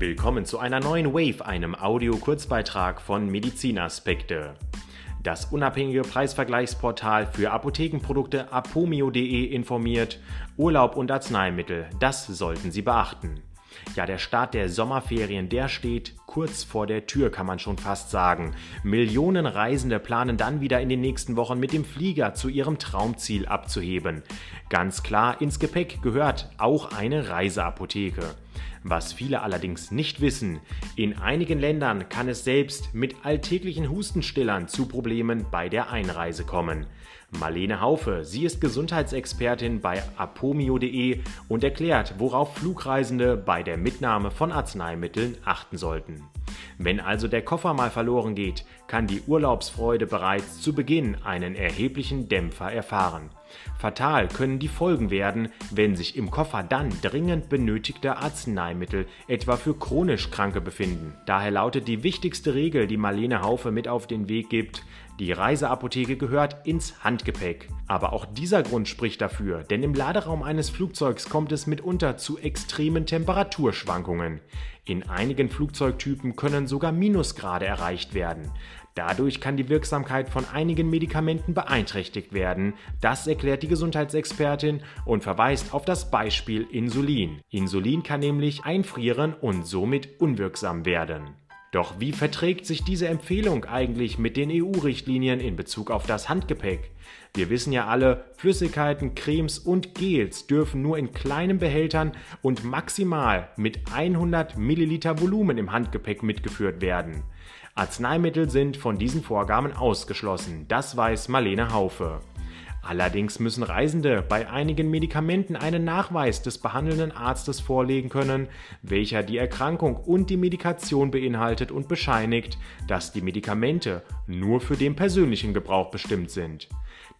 Willkommen zu einer neuen Wave, einem Audio-Kurzbeitrag von Medizinaspekte. Das unabhängige Preisvergleichsportal für Apothekenprodukte apomio.de informiert, Urlaub und Arzneimittel, das sollten Sie beachten. Ja, der Start der Sommerferien, der steht kurz vor der Tür, kann man schon fast sagen. Millionen Reisende planen dann wieder in den nächsten Wochen mit dem Flieger zu ihrem Traumziel abzuheben. Ganz klar, ins Gepäck gehört auch eine Reiseapotheke. Was viele allerdings nicht wissen, in einigen Ländern kann es selbst mit alltäglichen Hustenstillern zu Problemen bei der Einreise kommen. Marlene Haufe, sie ist Gesundheitsexpertin bei apomio.de und erklärt, worauf Flugreisende bei der Mitnahme von Arzneimitteln achten sollten. Wenn also der Koffer mal verloren geht, kann die Urlaubsfreude bereits zu Beginn einen erheblichen Dämpfer erfahren. Fatal können die Folgen werden, wenn sich im Koffer dann dringend benötigte Arzneimittel etwa für chronisch Kranke befinden. Daher lautet die wichtigste Regel, die Marlene Haufe mit auf den Weg gibt, die Reiseapotheke gehört ins Handgepäck. Aber auch dieser Grund spricht dafür, denn im Laderaum eines Flugzeugs kommt es mitunter zu extremen Temperaturschwankungen. In einigen Flugzeugtypen können sogar Minusgrade erreicht werden. Dadurch kann die Wirksamkeit von einigen Medikamenten beeinträchtigt werden. Das erklärt die Gesundheitsexpertin und verweist auf das Beispiel Insulin. Insulin kann nämlich einfrieren und somit unwirksam werden. Doch wie verträgt sich diese Empfehlung eigentlich mit den EU-Richtlinien in Bezug auf das Handgepäck? Wir wissen ja alle, Flüssigkeiten, Cremes und Gels dürfen nur in kleinen Behältern und maximal mit 100 Milliliter Volumen im Handgepäck mitgeführt werden. Arzneimittel sind von diesen Vorgaben ausgeschlossen, das weiß Marlene Haufe. Allerdings müssen Reisende bei einigen Medikamenten einen Nachweis des behandelnden Arztes vorlegen können, welcher die Erkrankung und die Medikation beinhaltet und bescheinigt, dass die Medikamente nur für den persönlichen Gebrauch bestimmt sind.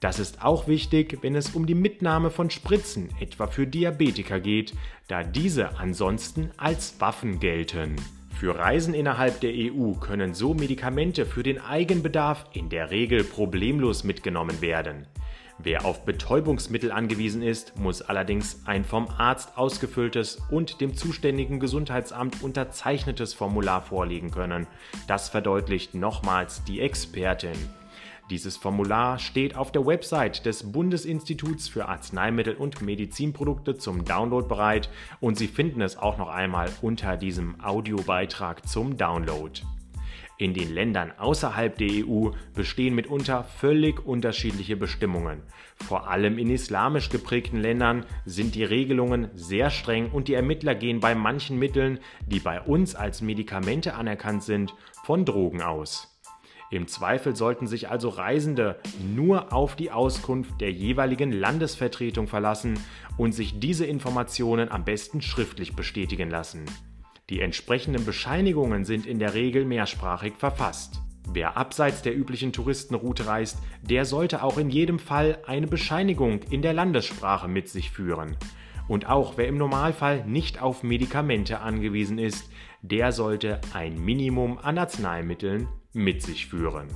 Das ist auch wichtig, wenn es um die Mitnahme von Spritzen, etwa für Diabetiker geht, da diese ansonsten als Waffen gelten. Für Reisen innerhalb der EU können so Medikamente für den Eigenbedarf in der Regel problemlos mitgenommen werden. Wer auf Betäubungsmittel angewiesen ist, muss allerdings ein vom Arzt ausgefülltes und dem zuständigen Gesundheitsamt unterzeichnetes Formular vorlegen können. Das verdeutlicht nochmals die Expertin. Dieses Formular steht auf der Website des Bundesinstituts für Arzneimittel und Medizinprodukte zum Download bereit und Sie finden es auch noch einmal unter diesem Audiobeitrag zum Download. In den Ländern außerhalb der EU bestehen mitunter völlig unterschiedliche Bestimmungen. Vor allem in islamisch geprägten Ländern sind die Regelungen sehr streng und die Ermittler gehen bei manchen Mitteln, die bei uns als Medikamente anerkannt sind, von Drogen aus. Im Zweifel sollten sich also Reisende nur auf die Auskunft der jeweiligen Landesvertretung verlassen und sich diese Informationen am besten schriftlich bestätigen lassen. Die entsprechenden Bescheinigungen sind in der Regel mehrsprachig verfasst. Wer abseits der üblichen Touristenroute reist, der sollte auch in jedem Fall eine Bescheinigung in der Landessprache mit sich führen. Und auch wer im Normalfall nicht auf Medikamente angewiesen ist, der sollte ein Minimum an Arzneimitteln mit sich führen.